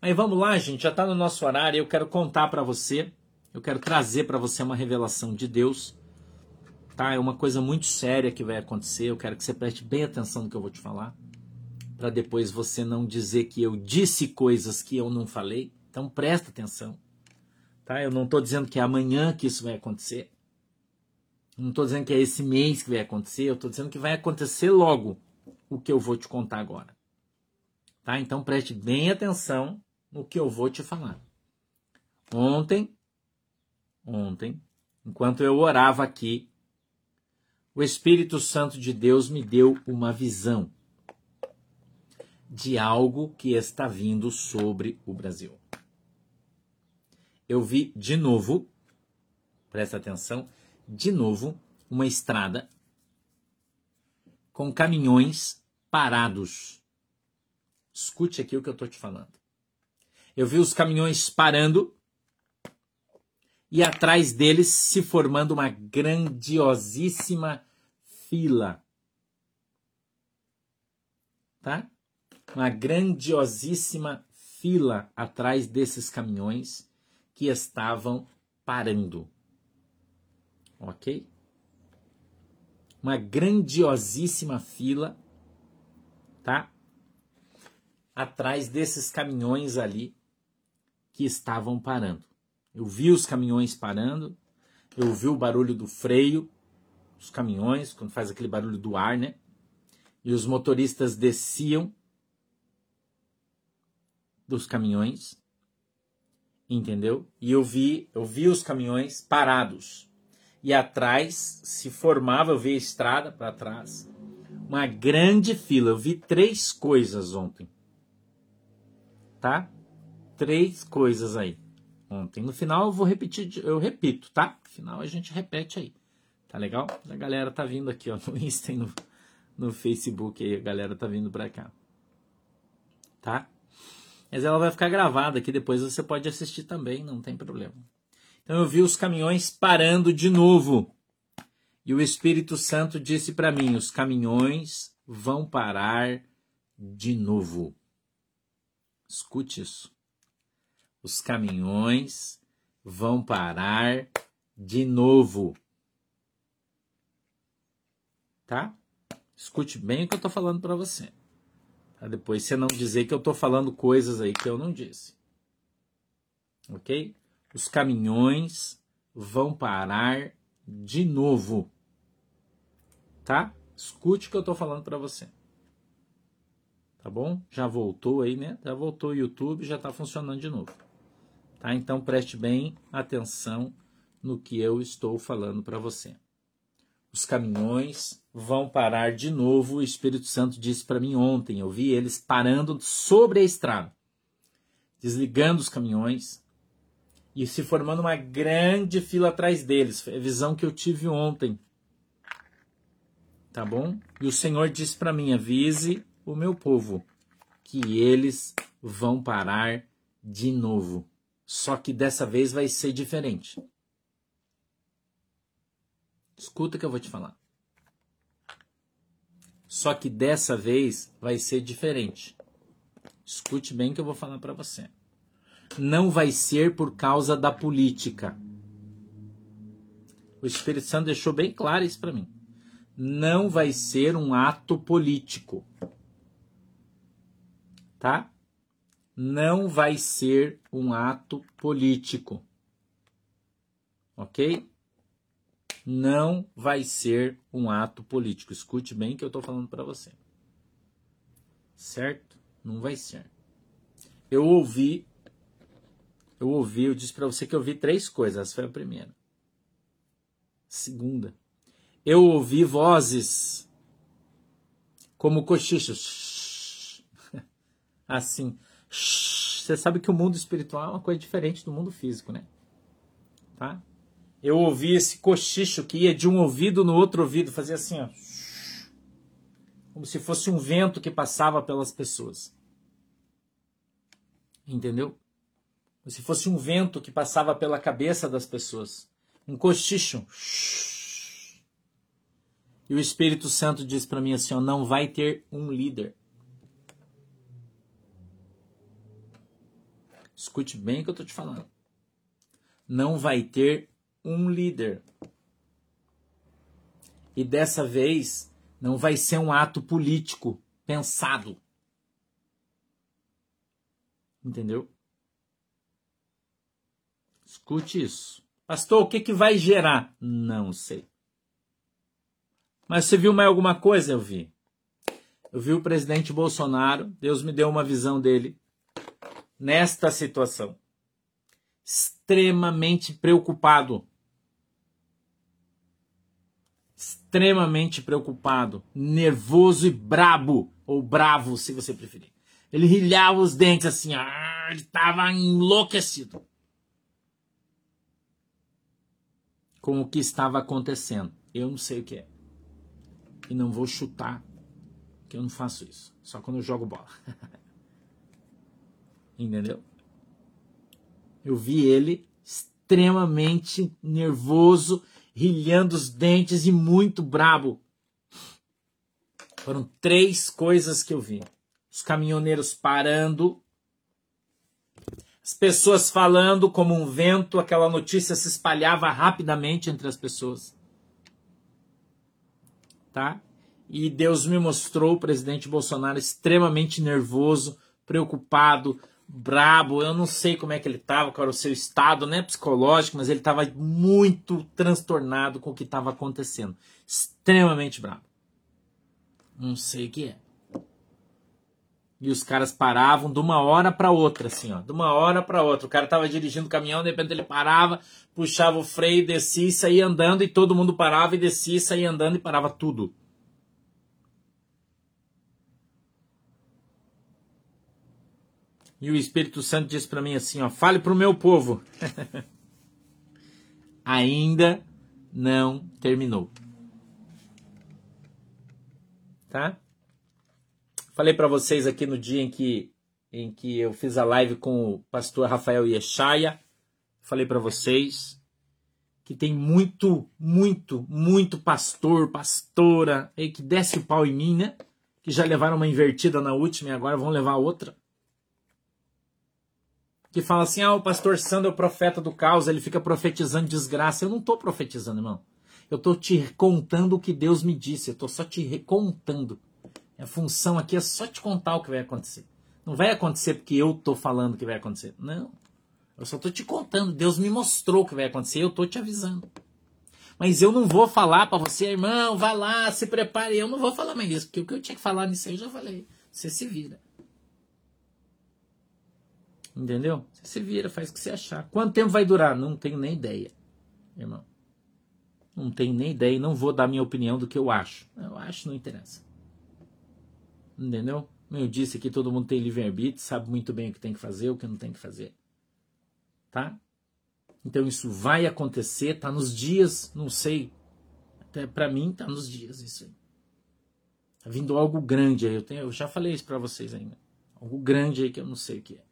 Mas vamos lá, gente, já está no nosso horário. Eu quero contar para você, eu quero trazer para você uma revelação de Deus. Tá? É uma coisa muito séria que vai acontecer. Eu quero que você preste bem atenção no que eu vou te falar, para depois você não dizer que eu disse coisas que eu não falei. Então presta atenção. Tá? Eu não estou dizendo que é amanhã que isso vai acontecer. Não estou dizendo que é esse mês que vai acontecer. Eu estou dizendo que vai acontecer logo o que eu vou te contar agora. Tá? Então preste bem atenção no que eu vou te falar. Ontem, ontem, enquanto eu orava aqui, o Espírito Santo de Deus me deu uma visão de algo que está vindo sobre o Brasil. Eu vi de novo, presta atenção, de novo, uma estrada com caminhões parados. Escute aqui o que eu estou te falando. Eu vi os caminhões parando e atrás deles se formando uma grandiosíssima fila. Tá? Uma grandiosíssima fila atrás desses caminhões que estavam parando. Ok? Uma grandiosíssima fila, tá? Atrás desses caminhões ali que estavam parando. Eu vi os caminhões parando, eu vi o barulho do freio dos caminhões, quando faz aquele barulho do ar, né? E os motoristas desciam dos caminhões, entendeu? E eu vi, eu vi os caminhões parados. E atrás se formava, eu vi a estrada para trás, uma grande fila. Eu vi três coisas ontem. Tá? Três coisas aí ontem. No final eu vou repetir, eu repito, tá? No final a gente repete aí. Tá legal? A galera tá vindo aqui, ó, no Insta e no, no Facebook aí, a galera tá vindo pra cá. Tá? Mas ela vai ficar gravada aqui, depois você pode assistir também, não tem problema. Então eu vi os caminhões parando de novo. E o Espírito Santo disse para mim: os caminhões vão parar de novo. Escute isso os caminhões vão parar de novo. Tá? Escute bem o que eu estou falando para você. Pra depois você não dizer que eu estou falando coisas aí que eu não disse. Ok? Os caminhões vão parar de novo. Tá? Escute o que eu estou falando para você. Tá bom? Já voltou aí, né? Já voltou o YouTube, já está funcionando de novo. Tá? Então preste bem atenção no que eu estou falando para você. Os caminhões vão parar de novo. O Espírito Santo disse para mim ontem. Eu vi eles parando sobre a estrada, desligando os caminhões e se formando uma grande fila atrás deles. Foi a visão que eu tive ontem. Tá bom? E o Senhor disse para mim: avise o meu povo que eles vão parar de novo. Só que dessa vez vai ser diferente. Escuta que eu vou te falar. Só que dessa vez vai ser diferente. Escute bem que eu vou falar para você. Não vai ser por causa da política. O Espírito Santo deixou bem claro isso para mim. Não vai ser um ato político. Tá? Não vai ser um ato político. Ok? Não vai ser um ato político. Escute bem o que eu estou falando para você. Certo? Não vai ser. Eu ouvi, eu ouvi, eu disse para você que eu ouvi três coisas. Essa foi a primeira. Segunda, eu ouvi vozes como cochichos. Assim, você sabe que o mundo espiritual é uma coisa diferente do mundo físico, né? Tá? Eu ouvi esse cochicho que ia de um ouvido no outro ouvido, fazia assim, ó. Como se fosse um vento que passava pelas pessoas. Entendeu? Como se fosse um vento que passava pela cabeça das pessoas. Um cochicho. E o Espírito Santo diz para mim assim: ó, não vai ter um líder. Escute bem o que eu estou te falando. Não vai ter um líder. E dessa vez não vai ser um ato político pensado. Entendeu? Escute isso. Pastor, o que, que vai gerar? Não sei. Mas você viu mais alguma coisa? Eu vi. Eu vi o presidente Bolsonaro, Deus me deu uma visão dele nesta situação. Extremamente preocupado. Extremamente preocupado, nervoso e brabo, ou bravo, se você preferir. Ele rilhava os dentes assim, ele estava enlouquecido com o que estava acontecendo. Eu não sei o que é. E não vou chutar, que eu não faço isso. Só quando eu jogo bola. Entendeu? Eu vi ele extremamente nervoso, rilhando os dentes e muito brabo. Foram três coisas que eu vi: os caminhoneiros parando, as pessoas falando como um vento, aquela notícia se espalhava rapidamente entre as pessoas. Tá? E Deus me mostrou o presidente Bolsonaro extremamente nervoso, preocupado, brabo, eu não sei como é que ele estava, qual era o seu estado, né, psicológico, mas ele estava muito transtornado com o que estava acontecendo, extremamente brabo. Não sei o que é. E os caras paravam de uma hora para outra, assim, ó, de uma hora para outra. O cara estava dirigindo o caminhão, de repente ele parava, puxava o freio, descia e saía andando, e todo mundo parava e descia, saía andando e parava tudo. E o Espírito Santo disse para mim assim, ó, fale para o meu povo. Ainda não terminou. Tá? Falei para vocês aqui no dia em que em que eu fiz a live com o pastor Rafael Yeshaya, falei para vocês que tem muito, muito, muito pastor, pastora que desce o pau em mim, né? Que já levaram uma invertida na última e agora vão levar outra que fala assim: ah, o pastor Sandro é o profeta do caos, ele fica profetizando desgraça. Eu não estou profetizando, irmão. Eu estou te contando o que Deus me disse, eu estou só te recontando. A função aqui é só te contar o que vai acontecer. Não vai acontecer porque eu estou falando que vai acontecer. Não. Eu só estou te contando. Deus me mostrou o que vai acontecer, eu estou te avisando. Mas eu não vou falar para você, irmão, vá lá, se prepare. Eu não vou falar mais isso, porque o que eu tinha que falar nisso aí eu já falei. Você se vira. Entendeu? Você se vira, faz o que você achar. Quanto tempo vai durar? Não tenho nem ideia, irmão. Não tenho nem ideia e não vou dar minha opinião do que eu acho. Eu acho, não interessa. Entendeu? Eu disse que todo mundo tem livre-arbítrio, sabe muito bem o que tem que fazer, o que não tem que fazer. Tá? Então isso vai acontecer, tá nos dias, não sei. Até para mim tá nos dias isso aí. Tá vindo algo grande aí. Eu, tenho, eu já falei isso para vocês ainda. Algo grande aí que eu não sei o que é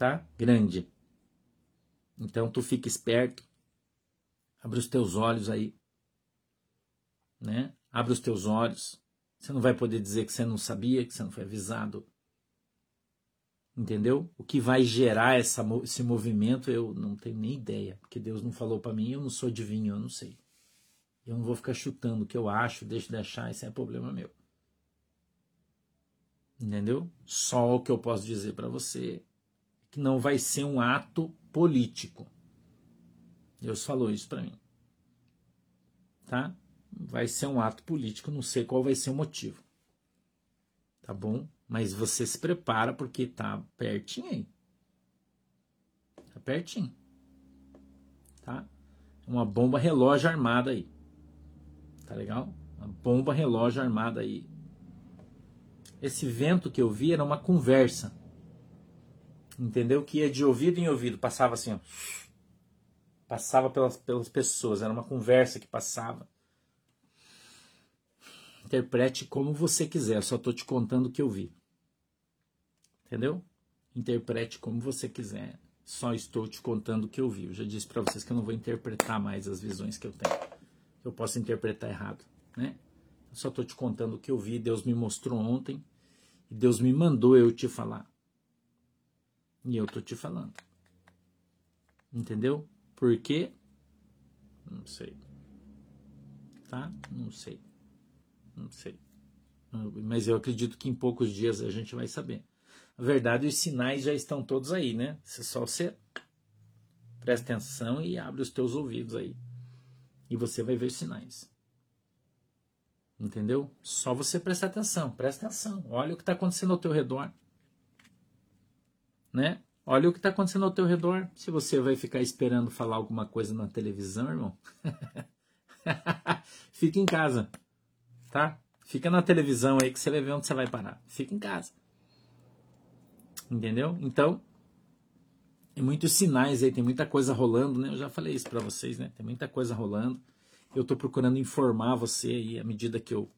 tá? Grande. Então tu fica esperto. Abre os teus olhos aí. Né? Abre os teus olhos. Você não vai poder dizer que você não sabia, que você não foi avisado. Entendeu? O que vai gerar essa, esse movimento eu não tenho nem ideia, porque Deus não falou para mim, eu não sou adivinho, eu não sei. Eu não vou ficar chutando o que eu acho, deixo de achar, isso é problema meu. Entendeu? Só o que eu posso dizer para você que não vai ser um ato político. Deus falou isso para mim. Tá? Vai ser um ato político, não sei qual vai ser o motivo. Tá bom? Mas você se prepara porque tá pertinho aí. Tá pertinho. Tá? Uma bomba relógio armada aí. Tá legal? Uma bomba relógio armada aí. Esse vento que eu vi era uma conversa entendeu? Que ia de ouvido em ouvido, passava assim, ó. Passava pelas, pelas pessoas, era uma conversa que passava. Interprete como você quiser, eu só estou te contando o que eu vi. Entendeu? Interprete como você quiser, só estou te contando o que eu vi. Eu já disse para vocês que eu não vou interpretar mais as visões que eu tenho. Eu posso interpretar errado, né? Eu só estou te contando o que eu vi, Deus me mostrou ontem e Deus me mandou eu te falar. E eu tô te falando. Entendeu? Por quê? Não sei. Tá? Não sei. Não sei. Mas eu acredito que em poucos dias a gente vai saber. Na verdade, os sinais já estão todos aí, né? Se só você presta atenção e abre os teus ouvidos aí. E você vai ver os sinais. Entendeu? Só você prestar atenção, presta atenção. Olha o que está acontecendo ao teu redor. Né? Olha o que está acontecendo ao teu redor. Se você vai ficar esperando falar alguma coisa na televisão, irmão, fica em casa, tá? Fica na televisão aí que você vai ver onde você vai parar. Fica em casa. Entendeu? Então, tem muitos sinais aí, tem muita coisa rolando, né? Eu já falei isso para vocês, né? Tem muita coisa rolando. Eu estou procurando informar você aí à medida que eu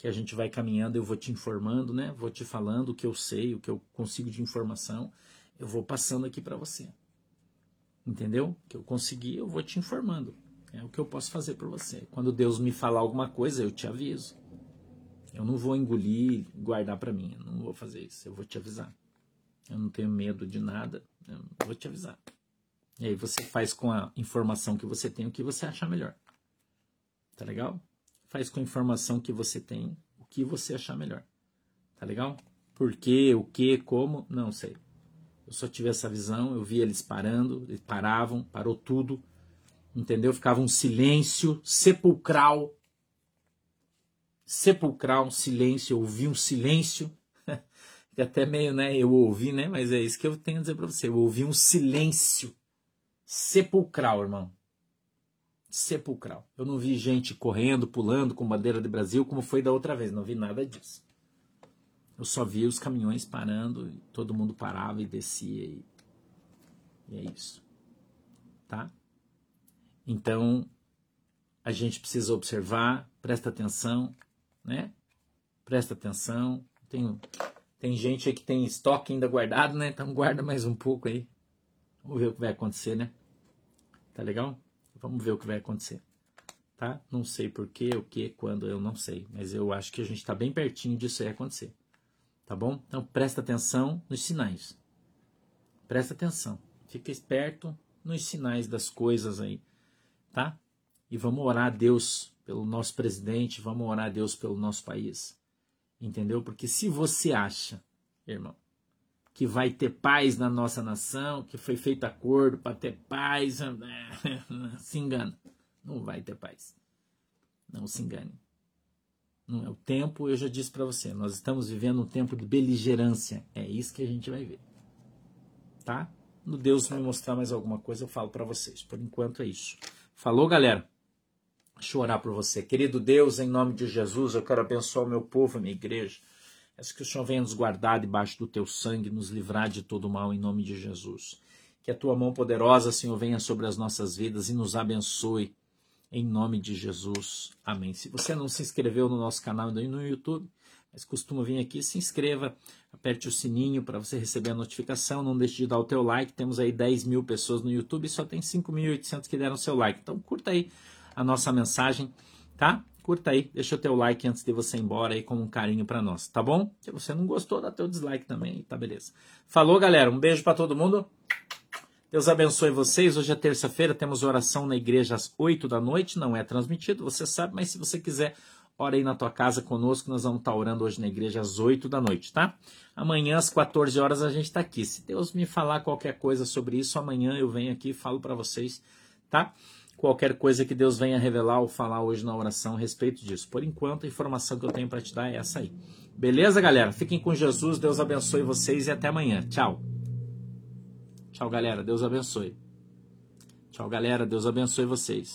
que a gente vai caminhando, eu vou te informando, né? Vou te falando o que eu sei, o que eu consigo de informação, eu vou passando aqui para você. Entendeu? O que eu consegui, eu vou te informando. É o que eu posso fazer por você. Quando Deus me falar alguma coisa, eu te aviso. Eu não vou engolir, guardar para mim. Eu não vou fazer isso. Eu vou te avisar. Eu não tenho medo de nada. Eu vou te avisar. E aí você faz com a informação que você tem o que você achar melhor. Tá legal? Faz com a informação que você tem o que você achar melhor. Tá legal? Por quê, o que, como, não sei. Eu só tive essa visão, eu vi eles parando, eles paravam, parou tudo. Entendeu? Ficava um silêncio sepulcral. Sepulcral, um silêncio, eu ouvi um silêncio. que até meio, né, eu ouvi, né, mas é isso que eu tenho a dizer para você. Eu ouvi um silêncio sepulcral, irmão sepulcral. Eu não vi gente correndo, pulando com bandeira de Brasil como foi da outra vez, não vi nada disso. Eu só vi os caminhões parando, todo mundo parava e descia e, e é isso. Tá? Então, a gente precisa observar, presta atenção, né? Presta atenção. Tem, tem gente aí que tem estoque ainda guardado, né? Então guarda mais um pouco aí. Vamos ver o que vai acontecer, né? Tá legal? Vamos ver o que vai acontecer. Tá? Não sei porquê, o que, quando, eu não sei. Mas eu acho que a gente está bem pertinho disso aí acontecer. Tá bom? Então presta atenção nos sinais. Presta atenção. Fica esperto nos sinais das coisas aí. Tá? E vamos orar a Deus pelo nosso presidente, vamos orar a Deus pelo nosso país. Entendeu? Porque se você acha, irmão, que vai ter paz na nossa nação, que foi feito acordo para ter paz. se engana. Não vai ter paz. Não se engane. Não é o tempo, eu já disse para você, nós estamos vivendo um tempo de beligerância. É isso que a gente vai ver. Tá? No Deus me mostrar mais alguma coisa, eu falo para vocês. Por enquanto é isso. Falou, galera? Deixa eu orar por você. Querido Deus, em nome de Jesus, eu quero abençoar o meu povo, a minha igreja. Peço que o Senhor venha nos guardar debaixo do teu sangue, nos livrar de todo mal em nome de Jesus. Que a tua mão poderosa, Senhor, venha sobre as nossas vidas e nos abençoe em nome de Jesus. Amém. Se você não se inscreveu no nosso canal no YouTube, mas costuma vir aqui, se inscreva, aperte o sininho para você receber a notificação, não deixe de dar o teu like. Temos aí 10 mil pessoas no YouTube e só tem 5.800 que deram seu like. Então curta aí a nossa mensagem, tá? Curta aí, deixa o teu like antes de você ir embora aí como um carinho para nós, tá bom? Se você não gostou, dá teu dislike também, tá beleza. Falou, galera, um beijo para todo mundo. Deus abençoe vocês. Hoje é terça-feira, temos oração na igreja às 8 da noite, não é transmitido, você sabe, mas se você quiser, ora aí na tua casa conosco, nós vamos estar orando hoje na igreja às 8 da noite, tá? Amanhã às 14 horas a gente está aqui. Se Deus me falar qualquer coisa sobre isso, amanhã eu venho aqui e falo para vocês, tá? Qualquer coisa que Deus venha revelar ou falar hoje na oração a respeito disso. Por enquanto, a informação que eu tenho para te dar é essa aí. Beleza, galera? Fiquem com Jesus, Deus abençoe vocês e até amanhã. Tchau. Tchau, galera. Deus abençoe. Tchau, galera. Deus abençoe vocês.